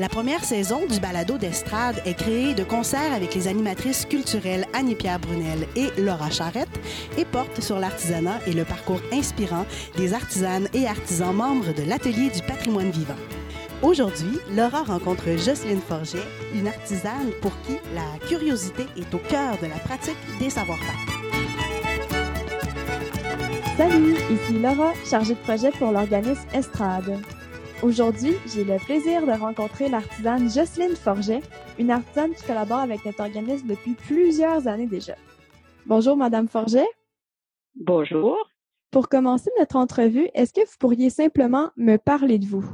La première saison du balado d'estrade est créée de concert avec les animatrices culturelles Annie-Pierre Brunel et Laura Charrette et porte sur l'artisanat et le parcours inspirant des artisanes et artisans membres de l'Atelier du patrimoine vivant. Aujourd'hui, Laura rencontre Jocelyne Forget, une artisane pour qui la curiosité est au cœur de la pratique des savoir-faire. Salut, ici Laura, chargée de projet pour l'organisme Estrade. Aujourd'hui, j'ai le plaisir de rencontrer l'artisane Jocelyne Forget, une artisane qui collabore avec notre organisme depuis plusieurs années déjà. Bonjour, Madame Forget. Bonjour. Pour commencer notre entrevue, est-ce que vous pourriez simplement me parler de vous?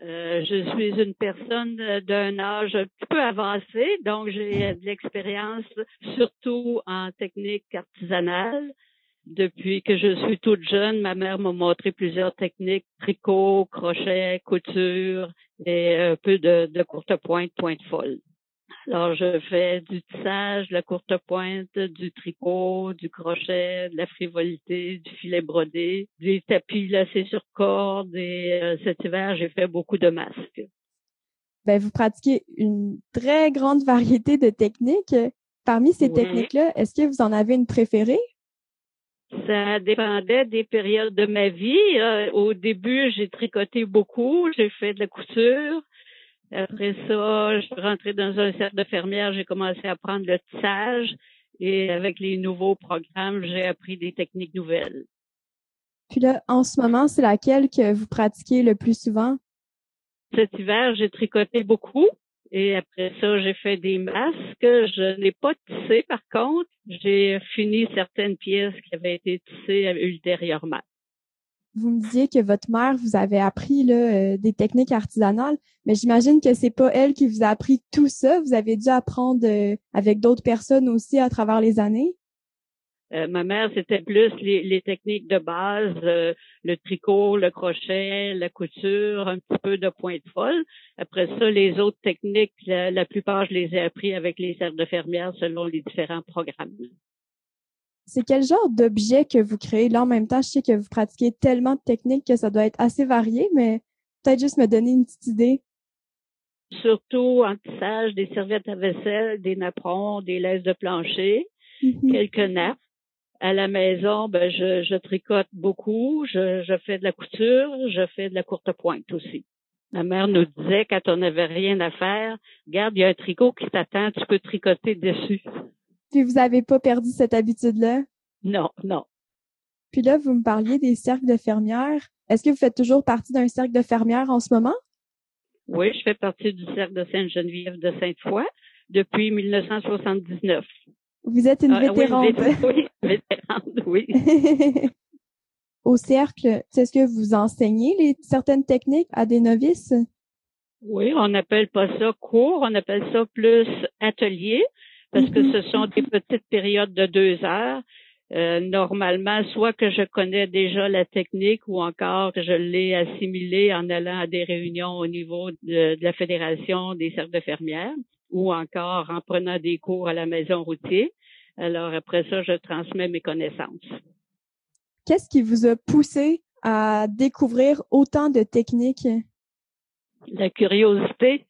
Euh, je suis une personne d'un âge un petit peu avancé, donc j'ai de l'expérience surtout en technique artisanale, depuis que je suis toute jeune, ma mère m'a montré plusieurs techniques, tricot, crochet, couture et un peu de, de courte pointe, pointe folle. Alors, je fais du tissage, de la courte pointe, du tricot, du crochet, de la frivolité, du filet brodé, des tapis lacés sur corde et euh, cet hiver, j'ai fait beaucoup de masques. Ben, vous pratiquez une très grande variété de techniques. Parmi ces techniques-là, est-ce que vous en avez une préférée? Ça dépendait des périodes de ma vie. Euh, au début, j'ai tricoté beaucoup, j'ai fait de la couture. Après ça, je suis rentrée dans un cercle de fermière, j'ai commencé à apprendre le tissage et avec les nouveaux programmes, j'ai appris des techniques nouvelles. Puis là, en ce moment, c'est laquelle que vous pratiquez le plus souvent? Cet hiver, j'ai tricoté beaucoup. Et après ça, j'ai fait des masques. Je n'ai pas tissé, par contre. J'ai fini certaines pièces qui avaient été tissées ultérieurement. Vous me disiez que votre mère vous avait appris là, euh, des techniques artisanales, mais j'imagine que c'est pas elle qui vous a appris tout ça. Vous avez dû apprendre euh, avec d'autres personnes aussi à travers les années. Euh, ma mère, c'était plus les, techniques de base, euh, le tricot, le crochet, la couture, un petit peu de pointe folle. Après ça, les autres techniques, la, plupart, je les ai appris avec les cercles de fermière selon les différents programmes. C'est quel genre d'objet que vous créez? Là, en même temps, je sais que vous pratiquez tellement de techniques que ça doit être assez varié, mais peut-être juste me donner une petite idée. Surtout en tissage, des serviettes à vaisselle, des napperons, des laisses de plancher, mm-hmm. quelques nappes à la maison, ben, je, je tricote beaucoup, je, je, fais de la couture, je fais de la courte pointe aussi. Ma mère nous disait quand on n'avait rien à faire, regarde, il y a un tricot qui t'attend, tu peux tricoter dessus. Puis vous n'avez pas perdu cette habitude-là? Non, non. Puis là, vous me parliez des cercles de fermières. Est-ce que vous faites toujours partie d'un cercle de fermières en ce moment? Oui, je fais partie du cercle de Sainte-Geneviève de Sainte-Foy depuis 1979. Vous êtes une ah, vétérante. Oui, vétérante, oui. Au cercle, est-ce que vous enseignez les, certaines techniques à des novices? Oui, on n'appelle pas ça cours, on appelle ça plus atelier, parce que ce sont des petites périodes de deux heures. Euh, normalement, soit que je connais déjà la technique ou encore que je l'ai assimilée en allant à des réunions au niveau de, de la Fédération des cercles de fermières ou encore en prenant des cours à la maison routier. Alors après ça, je transmets mes connaissances. Qu'est-ce qui vous a poussé à découvrir autant de techniques? La curiosité.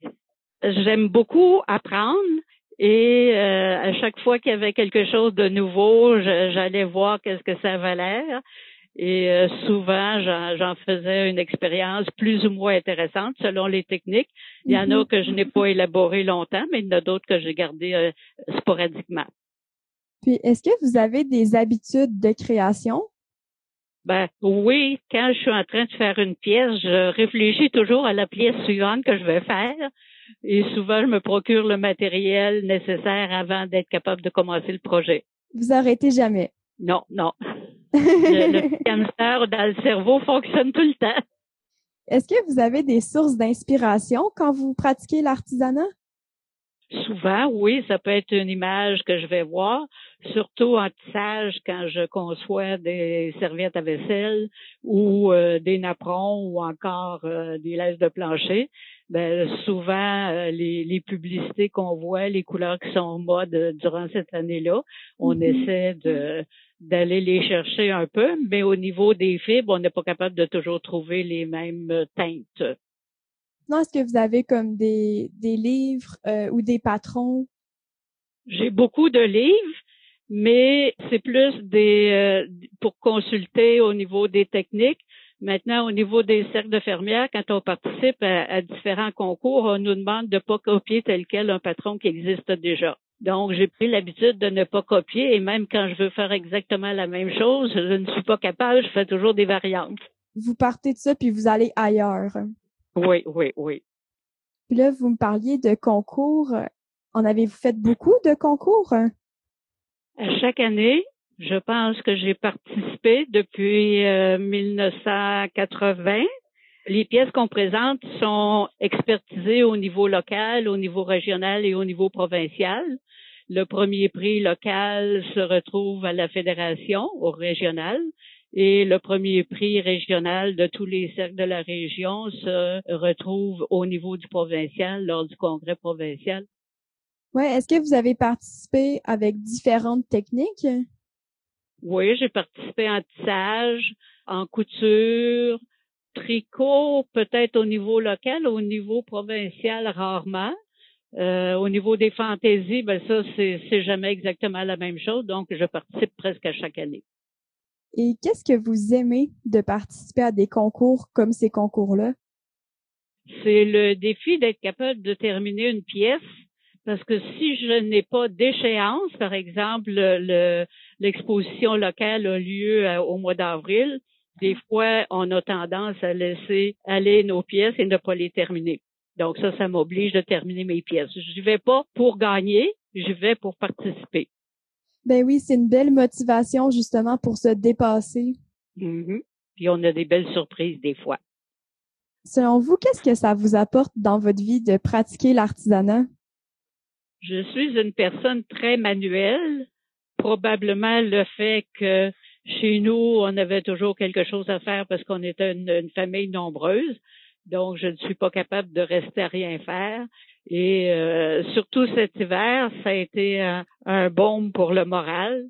J'aime beaucoup apprendre et euh, à chaque fois qu'il y avait quelque chose de nouveau, j'allais voir qu'est-ce que ça avait l'air. Et euh, souvent, j'en faisais une expérience plus ou moins intéressante selon les techniques. Il y en a mm-hmm. que je n'ai pas élaboré longtemps, mais il y en a d'autres que j'ai gardées euh, sporadiquement. Puis, est-ce que vous avez des habitudes de création? Ben oui, quand je suis en train de faire une pièce, je réfléchis toujours à la pièce suivante que je vais faire. Et souvent, je me procure le matériel nécessaire avant d'être capable de commencer le projet. Vous arrêtez jamais? Non, non. Le, le hamster dans le cerveau fonctionne tout le temps. Est-ce que vous avez des sources d'inspiration quand vous pratiquez l'artisanat? Souvent, oui, ça peut être une image que je vais voir, surtout en tissage quand je conçois des serviettes à vaisselle ou euh, des napperons ou encore euh, des laisses de plancher. Ben, souvent, euh, les, les, publicités qu'on voit, les couleurs qui sont en mode durant cette année-là, on mm-hmm. essaie de d'aller les chercher un peu, mais au niveau des fibres, on n'est pas capable de toujours trouver les mêmes teintes. Non, est-ce que vous avez comme des, des livres euh, ou des patrons? J'ai beaucoup de livres, mais c'est plus des euh, pour consulter au niveau des techniques. Maintenant, au niveau des cercles de fermières, quand on participe à, différents concours, on nous demande de pas copier tel quel un patron qui existe déjà. Donc, j'ai pris l'habitude de ne pas copier et même quand je veux faire exactement la même chose, je ne suis pas capable, je fais toujours des variantes. Vous partez de ça puis vous allez ailleurs. Oui, oui, oui. Puis là, vous me parliez de concours. En avez-vous fait beaucoup de concours? À chaque année, je pense que j'ai participé depuis 1980. Euh, Les pièces qu'on présente sont expertisées au niveau local, au niveau régional et au niveau provincial. Le premier prix local se retrouve à la fédération, au régional. Et le premier prix régional de tous les cercles de la région se retrouve au niveau du provincial lors du congrès provincial. Ouais, est-ce que vous avez participé avec différentes techniques? Oui, j'ai participé en tissage, en couture, tricot, peut-être au niveau local, au niveau provincial rarement. Euh, au niveau des fantaisies, ben ça, c'est jamais exactement la même chose, donc je participe presque à chaque année. Et qu'est-ce que vous aimez de participer à des concours comme ces concours-là? C'est le défi d'être capable de terminer une pièce parce que si je n'ai pas d'échéance, par exemple, l'exposition locale a lieu euh, au mois d'avril, des fois, on a tendance à laisser aller nos pièces et ne pas les terminer. Donc ça, ça m'oblige de terminer mes pièces. Je ne vais pas pour gagner, je vais pour participer. Ben oui, c'est une belle motivation justement pour se dépasser. Mm-hmm. Puis on a des belles surprises des fois. Selon vous, qu'est-ce que ça vous apporte dans votre vie de pratiquer l'artisanat? Je suis une personne très manuelle. Probablement le fait que chez nous, on avait toujours quelque chose à faire parce qu'on était une famille nombreuse. Donc, je ne suis pas capable de rester à rien faire. Et euh, surtout cet hiver, ça a été un, un baume pour le moral.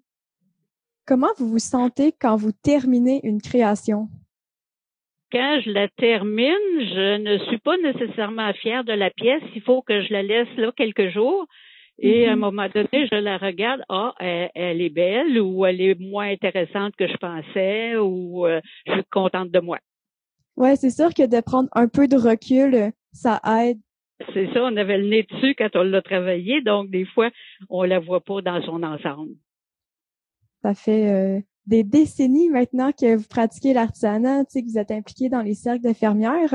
Comment vous vous sentez quand vous terminez une création? Quand je la termine, je ne suis pas nécessairement fière de la pièce. Il faut que je la laisse là quelques jours. Et à un mm-hmm. moment donné, je la regarde, ah, elle, est belle ou elle est moins intéressante que je pensais ou euh, je suis contente de moi. Ouais, c'est sûr que de prendre un peu de recul, ça aide c'est ça, on avait le nez dessus quand on l'a travaillé, donc des fois, on la voit pas dans son ensemble. Ça fait euh, des décennies maintenant que vous pratiquez l'artisanat, tu sais, que vous êtes impliqué dans les cercles de fermières.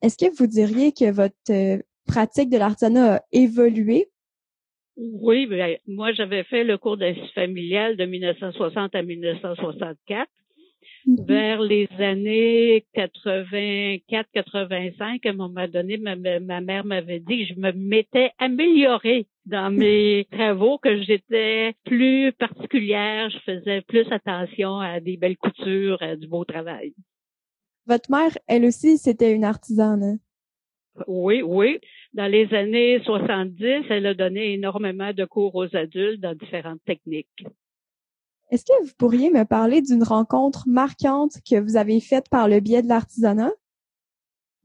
Est-ce que vous diriez que votre euh, pratique de l'artisanat a évolué? Oui, ben, moi j'avais fait le cours d'institut familial de 1960 à 1964 Mm-hmm. Vers les années 84-85, à un moment donné, ma, mère m'avait dit que je me m'étais améliorée dans mes travaux, que j'étais plus particulière, je faisais plus attention à des belles coutures, à du beau travail. Votre mère, elle aussi, c'était une artisane. Oui, oui. Dans les années 70, elle a donné énormément de cours aux adultes dans différentes techniques. Est-ce que vous pourriez me parler d'une rencontre marquante que vous avez faite par le biais de l'artisanat?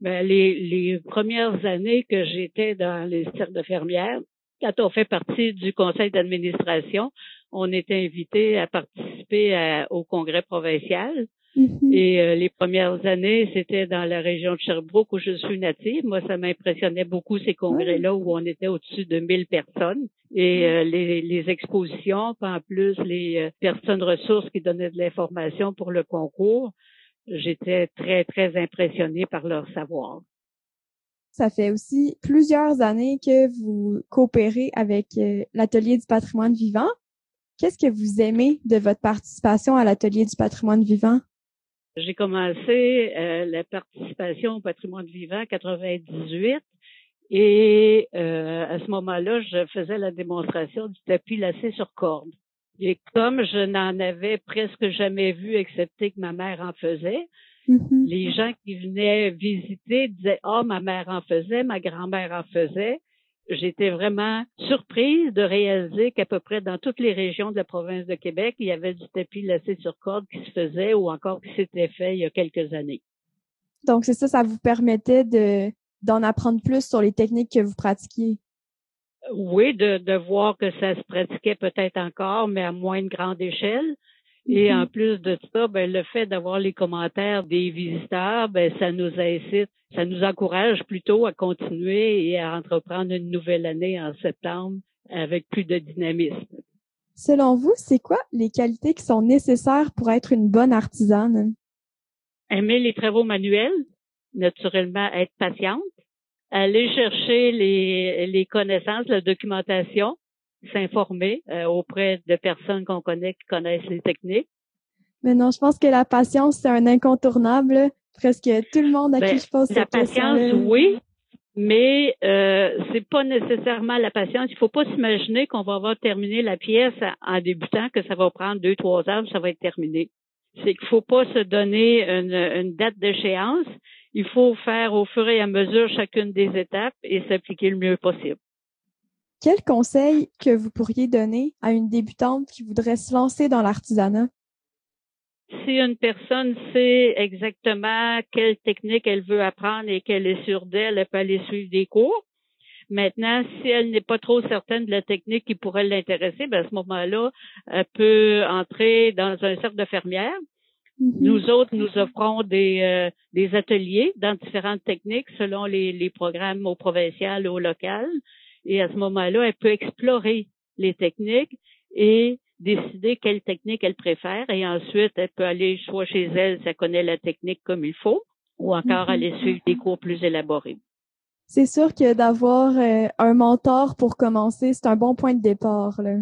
Ben, les, les premières années que j'étais dans les cercles de fermières, quand on fait partie du conseil d'administration, on était invité à participer au congrès provincial. Mm-hmm. Et euh, les premières années, c'était dans la région de Sherbrooke où je suis native. Moi, ça m'impressionnait beaucoup ces congrès-là où on était au-dessus de 1000 personnes. Et mm. euh, les, les, expositions, en plus les euh, personnes ressources qui donnaient de l'information pour le concours, j'étais très, très impressionnée par leur savoir. Ça fait aussi plusieurs années que vous coopérez avec l'Atelier du patrimoine vivant. Qu'est-ce que vous aimez de votre participation à l'Atelier du patrimoine vivant? J'ai commencé euh, la participation au patrimoine vivant en 98 Et euh, à ce moment-là, je faisais la démonstration du tapis lacé sur corde. Et comme je n'en avais presque jamais vu, excepté que ma mère en faisait, mm-hmm. les gens qui venaient visiter disaient Ah, oh, ma mère en faisait, ma grand-mère en faisait. J'étais vraiment surprise de réaliser qu'à peu près dans toutes les régions de la province de Québec, il y avait du tapis lacé sur corde qui se faisait ou encore qui s'était fait il y a quelques années. Donc, c'est ça, ça vous permettait de, d'en apprendre plus sur les techniques que vous pratiquiez? Oui, de, de voir que ça se pratiquait peut-être encore, mais à moins de grande échelle. Et mm-hmm. en plus de ça, ben, le fait d'avoir les commentaires des visiteurs, ben, ça nous incite, ça nous encourage plutôt à continuer et à entreprendre une nouvelle année en septembre avec plus de dynamisme. Selon vous, c'est quoi les qualités qui sont nécessaires pour être une bonne artisane? Aimer les travaux manuels, naturellement être patiente, aller chercher les, les connaissances, la documentation, s'informer euh, auprès de personnes qu'on connaît qui connaissent les techniques. Mais non, je pense que la patience, c'est un incontournable. Presque tout le monde à qui ben, je pose cette. La patience, oui, mais euh, c'est pas nécessairement la patience. Il faut pas s'imaginer qu'on va avoir terminé la pièce en débutant, que ça va prendre deux, trois heures, ça va être terminé. C'est qu'il faut pas se donner une, une date d'échéance. Il faut faire au fur et à mesure chacune des étapes et s'appliquer le mieux possible. Quel conseil que vous pourriez donner à une débutante qui voudrait se lancer dans l'artisanat? Si une personne sait exactement quelle technique elle veut apprendre et qu'elle est sûre d'elle, elle peut aller suivre des cours. Maintenant, si elle n'est pas trop certaine de la technique qui pourrait l'intéresser, ben à ce moment-là, elle peut entrer dans un cercle de fermières. Mm-hmm. Nous autres, nous offrons des, euh, des ateliers dans différentes techniques selon les, les programmes au provincial ou au local. Et à ce moment-là, elle peut explorer les techniques et décider quelle technique elle préfère. Et ensuite, elle peut aller soit chez elle si elle connaît la technique comme il faut, ou encore mhm. aller suivre des cours plus élaborés. C'est sûr que d'avoir euh, un mentor pour commencer, c'est un bon point de départ. Là.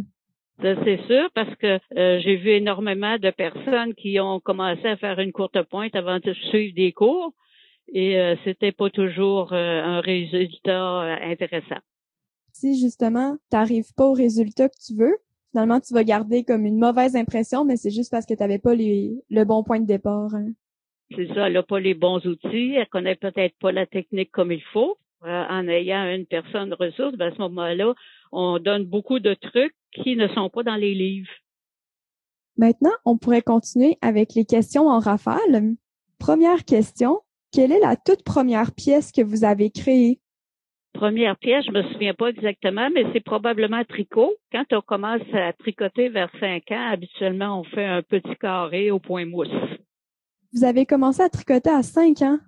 C'est sûr parce que euh, j'ai vu énormément de personnes qui ont commencé à faire une courte pointe avant de suivre des cours et euh, c'était pas toujours un résultat intéressant si justement tu n'arrives pas au résultat que tu veux, finalement tu vas garder comme une mauvaise impression, mais c'est juste parce que tu n'avais pas le bon point de départ. Hein. C'est ça, elle n'a pas les bons outils, elle connaît peut-être pas la technique comme il faut. Euh, en ayant une personne ressource, ben, à ce moment-là, on donne beaucoup de trucs qui ne sont pas dans les livres. Maintenant, on pourrait continuer avec les questions en rafale. Première question, quelle est la toute première pièce que vous avez créée? Première pièce, je me souviens pas exactement, mais c'est probablement tricot. Quand on commence à tricoter vers cinq ans, habituellement, on fait un petit carré au point mousse. Vous avez commencé à tricoter à cinq ans?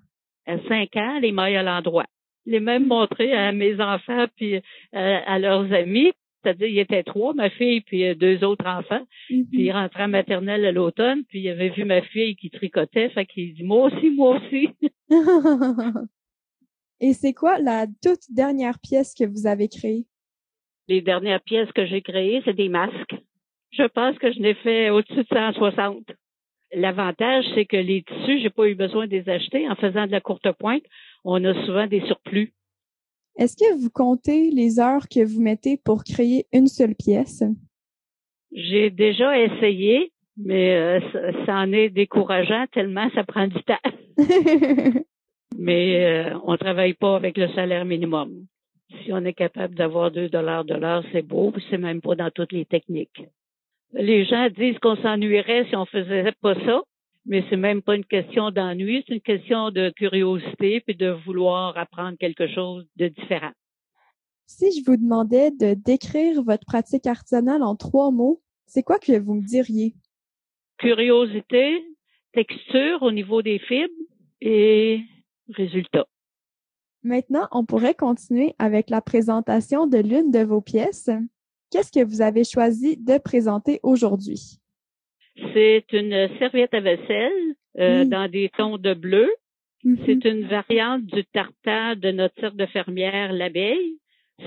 À cinq ans, les mailles à l'endroit. Les même montré à mes enfants puis euh, à leurs amis. C'est-à-dire, il y était trois, ma fille puis euh, deux autres enfants. Mm-hmm. Puis il rentrait en maternelle à l'automne, puis il avait vu ma fille qui tricotait, fait qu'il dit moi aussi, moi aussi. Et c'est quoi la toute dernière pièce que vous avez créée? Les dernières pièces que j'ai créées, c'est des masques. Je pense que je n'ai fait au-dessus de 160. L'avantage, c'est que les tissus, j'ai pas eu besoin de les acheter. En faisant de la courte pointe, on a souvent des surplus. Est-ce que vous comptez les heures que vous mettez pour créer une seule pièce? J'ai déjà essayé, mais euh, ça en est décourageant tellement ça prend du temps. mais euh, on travaille pas avec le salaire minimum. Si on est capable d'avoir 2 dollars de l'heure, c'est beau, c'est même pas dans toutes les techniques. Les gens disent qu'on s'ennuierait si on faisait pas ça, mais c'est même pas une question d'ennui, c'est une question de curiosité puis de vouloir apprendre quelque chose de différent. Si je vous demandais de décrire votre pratique artisanale en trois mots, c'est quoi que vous me diriez? Curiosité, texture au niveau des fibres et résultat. Maintenant, on pourrait continuer avec la présentation de l'une de vos pièces. Qu'est-ce que vous avez choisi de présenter aujourd'hui? C'est une serviette à vaisselle euh, dans des tons de bleu. Mm-hmm. C'est une variante du tartan de notre cercle de fermière l'abeille.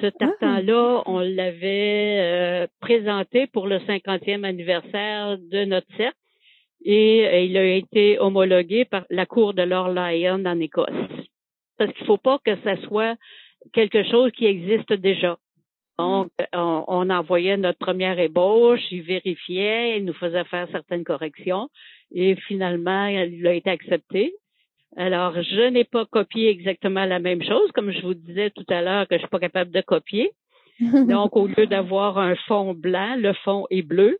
Ce ah. tartan-là, on l'avait euh, présenté pour le 50e anniversaire de notre cercle et euh, il a été homologué par la Cour de Lord Lyon en Écosse. Parce qu'il ne faut pas que ça soit quelque chose qui existe déjà. Donc, on, on, envoyait notre première ébauche, il vérifiait, il nous faisait faire certaines corrections et finalement, il a été accepté. Alors, je n'ai pas copié exactement la même chose, comme je vous disais tout à l'heure que je suis pas capable de copier. Donc, au lieu d'avoir un fond blanc, le fond est bleu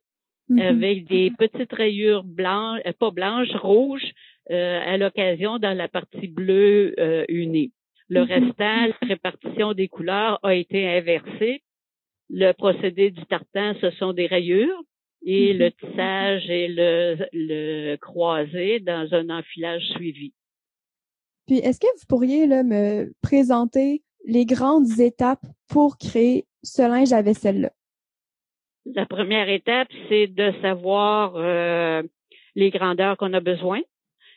mm-hmm. avec des petites rayures blanches, euh, pas blanches, rouges, euh, à l'occasion dans la partie bleue euh, unie. Le mm-hmm. restant, la répartition des couleurs a été inversée. Le procédé du tartan, ce sont des rayures et le mm-hmm. tissage et le, le croisé dans un enfilage suivi. Puis, est-ce que vous pourriez là, me présenter les grandes étapes pour créer ce linge à vaisselle-là? La première étape, c'est de savoir euh, les grandeurs qu'on a besoin.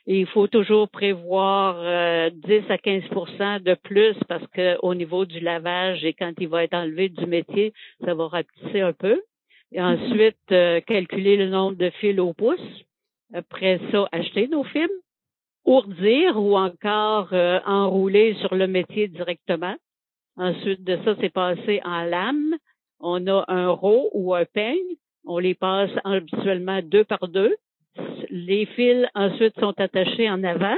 Et il faut toujours prévoir 10 euh, à 15% de plus parce que au niveau du lavage et quand il va être enlevé du métier, ça va rapetisser un peu. Et mm-hmm. ensuite, euh, calculer le nombre de fils au pouce. Après ça, acheter nos films ourdir ou encore euh, enrouler sur le métier directement. Ensuite de ça, c'est passé en lame. On a un rot ou un peigne. On les passe habituellement deux par deux. Les fils ensuite sont attachés en avant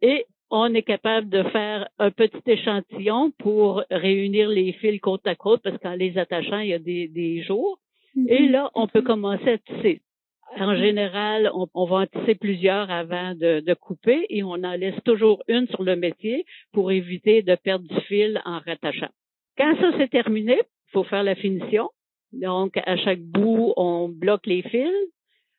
et on est capable de faire un petit échantillon pour réunir les fils côte à côte parce qu'en les attachant, il y a des, des jours. Et mm-hmm. là, on peut commencer à tisser. En général, on, va en tisser plusieurs avant de, couper et on en laisse toujours une sur le métier pour éviter de perdre du fil en rattachant. Quand ça c'est terminé, faut faire la finition. Donc, à chaque bout, on bloque les fils.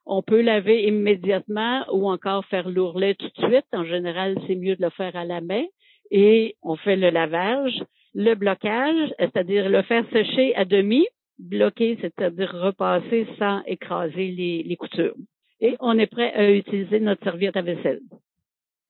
On peut laver immédiatement ou encore faire l'ourlet tout de suite. En général, c'est mieux de le faire à la main. Et on fait le lavage, le blocage, c'est-à-dire le faire sécher à demi bloquer, c'est-à-dire repasser sans écraser les, les coutures. Et on est prêt à utiliser notre serviette à vaisselle.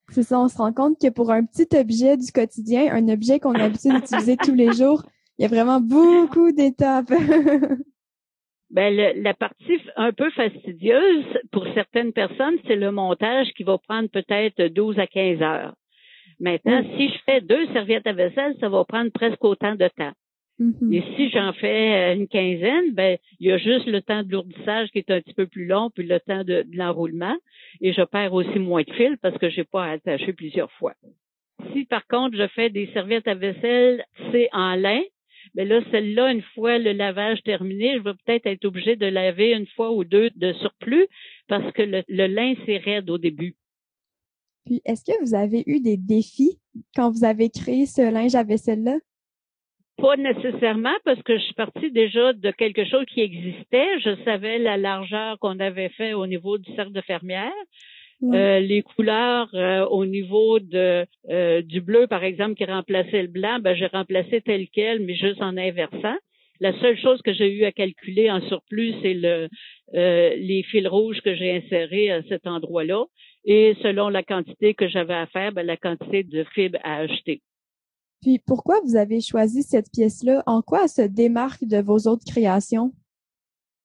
C'est ça, on se rend compte que pour un petit objet du quotidien, un objet qu'on a l'habitude d'utiliser tous les jours, il y a vraiment beaucoup d'étapes. ben, la partie un peu fastidieuse pour certaines personnes, c'est le montage qui va prendre peut-être 12 à 15 heures. Maintenant, si je fais deux serviettes à vaisselle, ça va prendre presque autant de temps. Mm-hmm. Et si j'en fais euh, une quinzaine, ben il y a juste le temps de lourdissage qui est un petit peu plus long, puis le temps de, l'enroulement. Et je perds aussi moins de fil parce que j'ai pas à attacher plusieurs fois. Si par contre je fais des serviettes à vaisselle, c'est en lin, mais là, celle-là, une fois le lavage terminé, je vais peut-être être obligée de laver une fois ou deux de surplus parce que le, le lin, c'est raide au début. Puis, est-ce que vous avez eu des défis quand vous avez créé ce linge à vaisselle-là? Pas nécessairement parce que je suis partie déjà de quelque chose qui existait. Je savais la largeur qu'on avait fait au niveau du cercle de fermière. Euh, les couleurs euh, au niveau de euh, du bleu, par exemple, qui remplaçait le blanc, ben, j'ai remplacé tel quel, mais juste en inversant. La seule chose que j'ai eu à calculer en surplus, c'est le les fils rouges que j'ai insérés à cet endroit-là. Et selon la quantité que j'avais à faire, ben, la quantité de fibres à acheter. Puis pourquoi vous avez choisi cette pièce-là? En quoi elle se démarque de vos autres créations?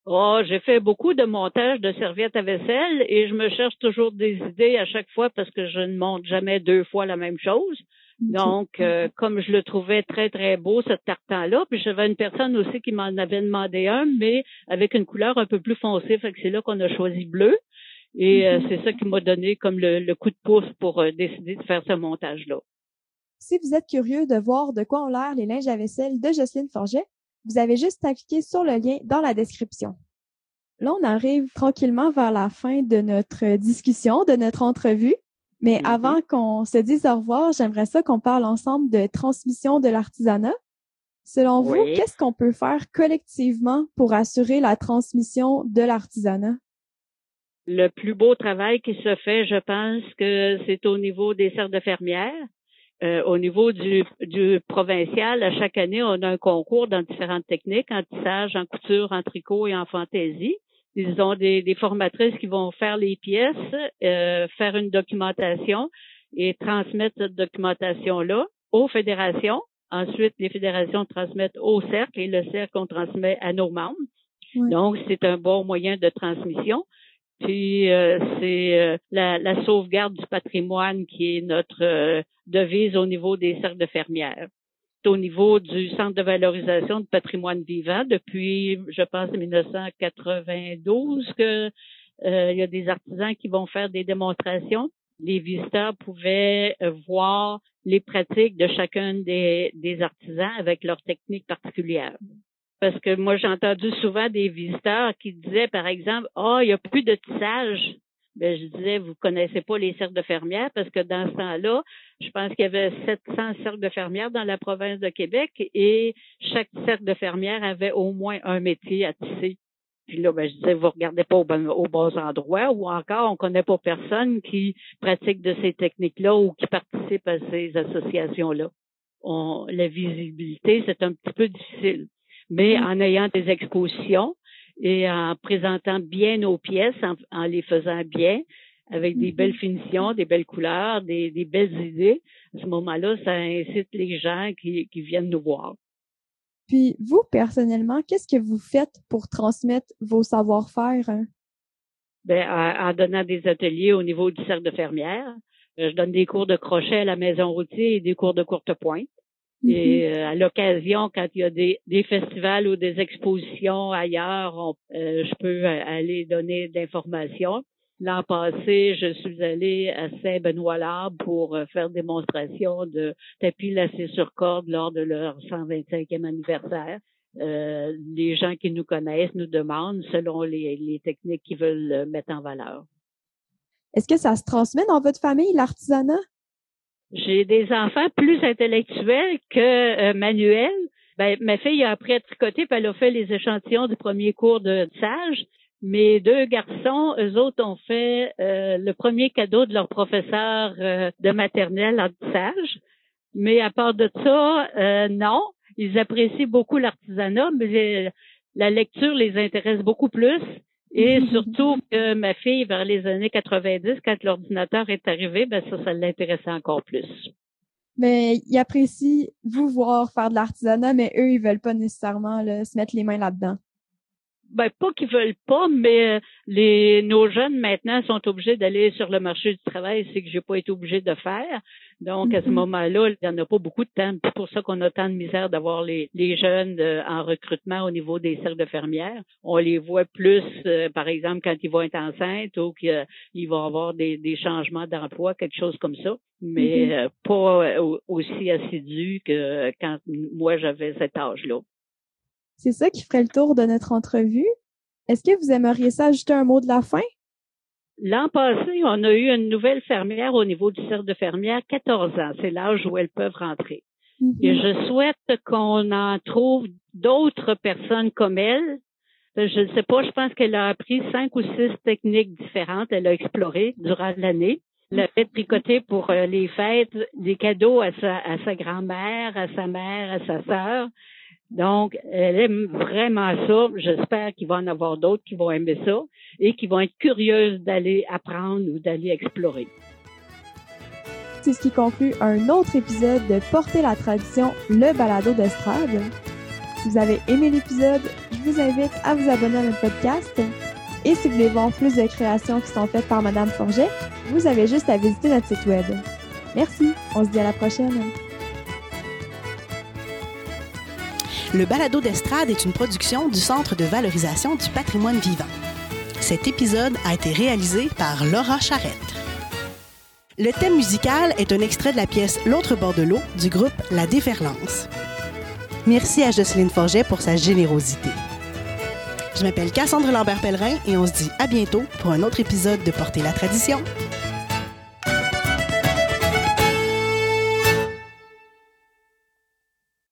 Oh, j'ai fait beaucoup de montage de serviettes à vaisselle et je me cherche toujours des idées à chaque fois parce que je ne monte jamais deux fois la même chose. Donc, euh, comme je le trouvais très, très beau, ce tartan-là, puis j'avais une personne aussi qui m'en avait demandé un, mais avec une couleur un peu plus foncée, fait que c'est là qu'on a choisi bleu. Et euh, mm-hmm. c'est ça qui m'a donné comme le, coup de pouce pour euh, décider de faire ce montage-là. Si vous êtes curieux de voir de quoi ont l'air les linges à vaisselle de Jocelyne Forget, vous avez juste à cliquer sur le lien dans la description. Là, on arrive tranquillement vers la fin de notre discussion, de notre entrevue. Mais mm-hmm. avant qu'on se dise au revoir, j'aimerais ça qu'on parle ensemble de transmission de l'artisanat. Selon vous, qu'est-ce qu'on peut faire collectivement pour assurer la transmission de l'artisanat? Le plus beau travail qui se fait, je pense que c'est au niveau des serres de fermières. Euh, au niveau du, du, provincial, à chaque année, on a un concours dans différentes techniques, en tissage, en couture, en tricot et en fantaisie. Ils ont des, des formatrices qui vont faire les pièces, euh, faire une documentation et transmettre cette documentation-là aux fédérations. Ensuite, les fédérations transmettent au cercle et le cercle, on transmet à nos membres. Donc, c'est un bon moyen de transmission. Puis euh, c'est euh, la, la, sauvegarde du patrimoine qui est notre euh, devise au niveau des cercles de fermières. au niveau du Centre de valorisation du patrimoine vivant depuis, je pense, 1992 que il y a des artisans qui vont faire des démonstrations. Les visiteurs pouvaient voir les pratiques de chacun des artisans avec leurs techniques particulières. Parce que moi, j'ai entendu souvent des visiteurs qui disaient, par exemple, oh, il n'y a plus de tissage ben, je disais, vous connaissez pas les cercles de fermières parce que dans ce temps-là, je pense qu'il y avait 700 cercles de fermières dans la province de Québec et chaque cercle de fermières avait au moins un métier à tisser. Puis là, ben, je disais, vous regardez pas au bon, au bons endroits ou encore, on connaît pas personne qui pratique de ces techniques-là ou qui participe à ces associations-là. la visibilité, c'est un petit peu difficile. Mais en ayant des expositions, et en présentant bien nos pièces, en, les faisant bien, avec des belles mm-hmm. finitions, des belles couleurs, des, belles idées. À ce moment-là, ça incite les gens qui, viennent nous voir. Puis, vous, personnellement, qu'est-ce que vous faites pour transmettre vos savoir-faire? Hein? Ben, en, donnant des ateliers au niveau du cercle de fermière. Euh, je donne des cours de crochet à la maison routier et des cours de courte pointe. Et mm-hmm. euh, à l'occasion, quand il y a des, des, festivals ou des expositions ailleurs, euh, je peux aller donner d'informations. L'an passé, je suis allée à Saint-Benoît-l'Arbre pour euh, faire démonstration de tapis lacés sur corde lors de leur 125e anniversaire. Euh, les gens qui nous connaissent nous demandent selon les, les techniques qu'ils veulent mettre en valeur. Est-ce que ça se transmet dans votre famille, l'artisanat? J'ai des enfants plus intellectuels que euh. Ben, ma fille a appris à tricoter, puis elle a fait les échantillons du premier cours de sage. Mes deux garçons, eux autres, ont fait euh, le premier cadeau de leur professeur euh, de maternelle en sage. Mais à part de ça, non. Ils apprécient beaucoup l'artisanat, mais la lecture les intéresse beaucoup plus. Et surtout que ma fille, vers les années 90, quand l'ordinateur est arrivé, ben ça, ça l'intéressait encore plus. Mais ils apprécient vous voir faire de l'artisanat, mais eux, ils veulent pas nécessairement se mettre les mains là-dedans ben pas qu'ils veulent pas, mais euh, les nos jeunes maintenant sont obligés d'aller sur le marché du travail, c'est que j'ai pas été obligé de faire. Donc à ce mm-hmm. moment-là, il n'y en a pas beaucoup de temps. C'est pour ça qu'on a tant de misère d'avoir les, les jeunes euh, en recrutement au niveau des cercles de fermières. On les voit plus, euh, par exemple, quand ils vont être enceintes ou qu'ils vont avoir des, des changements d'emploi, quelque chose comme ça, mais mm-hmm. pas aussi assidus que quand moi j'avais cet âge-là. C'est ça qui ferait le tour de notre entrevue. Est-ce que vous aimeriez ça ajouter un mot de la fin? L'an passé, on a eu une nouvelle fermière au niveau du cercle de fermière, 14 ans. C'est l'âge où elles peuvent rentrer. Et mm-hmm. je souhaite qu'on en trouve d'autres personnes comme elle. Je ne sais pas, je pense qu'elle a appris cinq ou six techniques différentes. Elle a exploré durant l'année. Elle a fait tricoter pour euh, les fêtes des cadeaux à sa, à sa grand-mère, à sa mère, à sa sœur. Donc, elle aime vraiment ça. J'espère qu'il va en avoir d'autres qui vont aimer ça et qui vont être curieuses d'aller apprendre ou d'aller explorer. C'est ce qui conclut un autre épisode de Porter la tradition, le balado d'estrade. Si vous avez aimé l'épisode, je vous invite à vous abonner à notre podcast. Et si vous voulez voir plus de créations qui sont faites par Madame Forget, vous avez juste à visiter notre site web. Merci, on se dit à la prochaine. Le balado d'estrade est une production du Centre de valorisation du patrimoine vivant. Cet épisode a été réalisé par Laura Charrette. Le thème musical est un extrait de la pièce L'autre bord de l'eau du groupe La Déferlance. Merci à Jocelyne Forget pour sa générosité. Je m'appelle Cassandre Lambert-Pellerin et on se dit à bientôt pour un autre épisode de Porter la tradition.